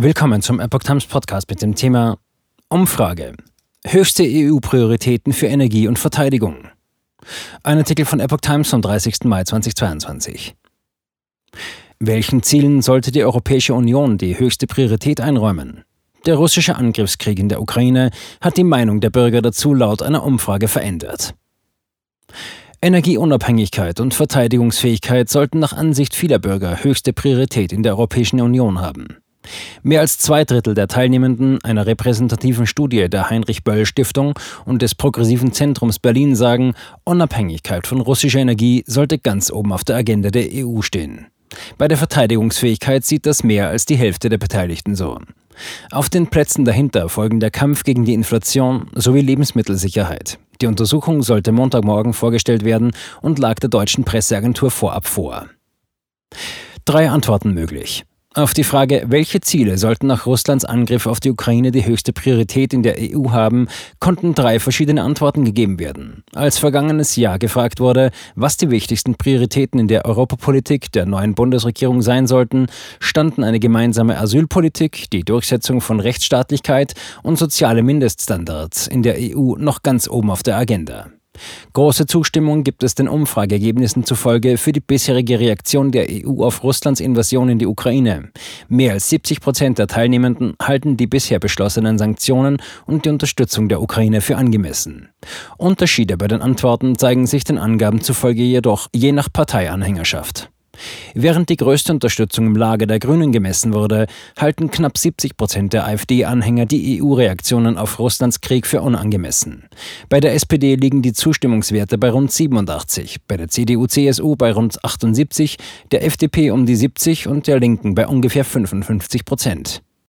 Willkommen zum Epoch Times Podcast mit dem Thema Umfrage. Höchste EU-Prioritäten für Energie und Verteidigung. Ein Artikel von Epoch Times vom 30. Mai 2022. Welchen Zielen sollte die Europäische Union die höchste Priorität einräumen? Der russische Angriffskrieg in der Ukraine hat die Meinung der Bürger dazu laut einer Umfrage verändert. Energieunabhängigkeit und Verteidigungsfähigkeit sollten nach Ansicht vieler Bürger höchste Priorität in der Europäischen Union haben. Mehr als zwei Drittel der Teilnehmenden einer repräsentativen Studie der Heinrich-Böll-Stiftung und des Progressiven Zentrums Berlin sagen, Unabhängigkeit von russischer Energie sollte ganz oben auf der Agenda der EU stehen. Bei der Verteidigungsfähigkeit sieht das mehr als die Hälfte der Beteiligten so. Auf den Plätzen dahinter folgen der Kampf gegen die Inflation sowie Lebensmittelsicherheit. Die Untersuchung sollte Montagmorgen vorgestellt werden und lag der deutschen Presseagentur vorab vor. Drei Antworten möglich. Auf die Frage, welche Ziele sollten nach Russlands Angriff auf die Ukraine die höchste Priorität in der EU haben, konnten drei verschiedene Antworten gegeben werden. Als vergangenes Jahr gefragt wurde, was die wichtigsten Prioritäten in der Europapolitik der neuen Bundesregierung sein sollten, standen eine gemeinsame Asylpolitik, die Durchsetzung von Rechtsstaatlichkeit und soziale Mindeststandards in der EU noch ganz oben auf der Agenda. Große Zustimmung gibt es den Umfrageergebnissen zufolge für die bisherige Reaktion der EU auf Russlands Invasion in die Ukraine. Mehr als 70 Prozent der Teilnehmenden halten die bisher beschlossenen Sanktionen und die Unterstützung der Ukraine für angemessen. Unterschiede bei den Antworten zeigen sich den Angaben zufolge jedoch je nach Parteianhängerschaft. Während die größte Unterstützung im Lager der Grünen gemessen wurde, halten knapp 70 Prozent der AfD-Anhänger die EU-Reaktionen auf Russlands Krieg für unangemessen. Bei der SPD liegen die Zustimmungswerte bei rund 87, bei der CDU-CSU bei rund 78, der FDP um die 70 und der Linken bei ungefähr 55 Prozent.